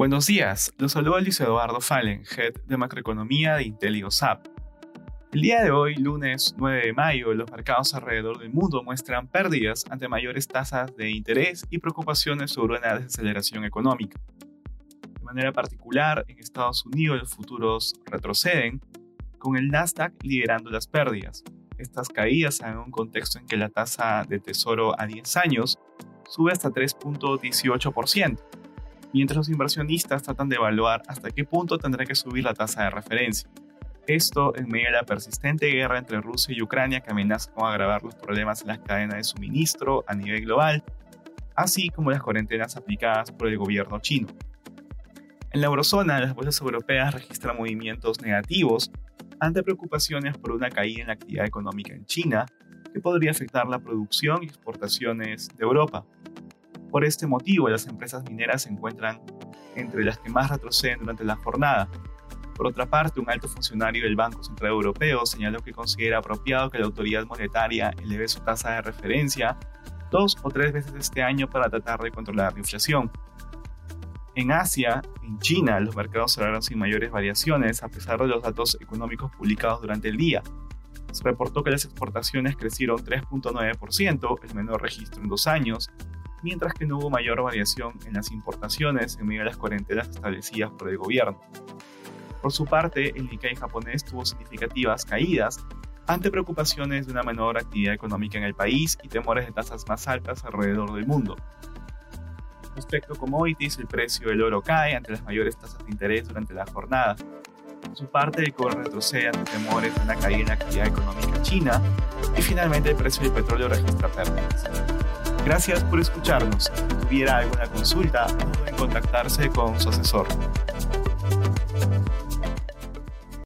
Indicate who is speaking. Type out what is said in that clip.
Speaker 1: Buenos días, los saluda Luis Eduardo Fallen, Head de Macroeconomía de IntelioSAP. El día de hoy, lunes 9 de mayo, los mercados alrededor del mundo muestran pérdidas ante mayores tasas de interés y preocupaciones sobre una desaceleración económica. De manera particular, en Estados Unidos los futuros retroceden, con el Nasdaq liderando las pérdidas. Estas caídas en un contexto en que la tasa de tesoro a 10 años sube hasta 3.18%, mientras los inversionistas tratan de evaluar hasta qué punto tendrá que subir la tasa de referencia. Esto en medio de la persistente guerra entre Rusia y Ucrania que amenaza con agravar los problemas en las cadenas de suministro a nivel global, así como las cuarentenas aplicadas por el gobierno chino. En la eurozona, las bolsas europeas registran movimientos negativos ante preocupaciones por una caída en la actividad económica en China, que podría afectar la producción y exportaciones de Europa. Por este motivo, las empresas mineras se encuentran entre las que más retroceden durante la jornada. Por otra parte, un alto funcionario del Banco Central Europeo señaló que considera apropiado que la autoridad monetaria eleve su tasa de referencia dos o tres veces este año para tratar de controlar la inflación. En Asia, en China, los mercados cerraron sin mayores variaciones a pesar de los datos económicos publicados durante el día. Se reportó que las exportaciones crecieron 3.9%, el menor registro en dos años, mientras que no hubo mayor variación en las importaciones en medio de las cuarentenas establecidas por el gobierno. Por su parte, el Nikkei japonés tuvo significativas caídas ante preocupaciones de una menor actividad económica en el país y temores de tasas más altas alrededor del mundo. Respecto a commodities, el precio del oro cae ante las mayores tasas de interés durante la jornada. Por su parte, el cobre retrocede ante temores de una caída en la actividad económica china y finalmente el precio del petróleo registra pérdidas. Gracias por escucharnos. Si tuviera alguna consulta, pueden contactarse con su asesor.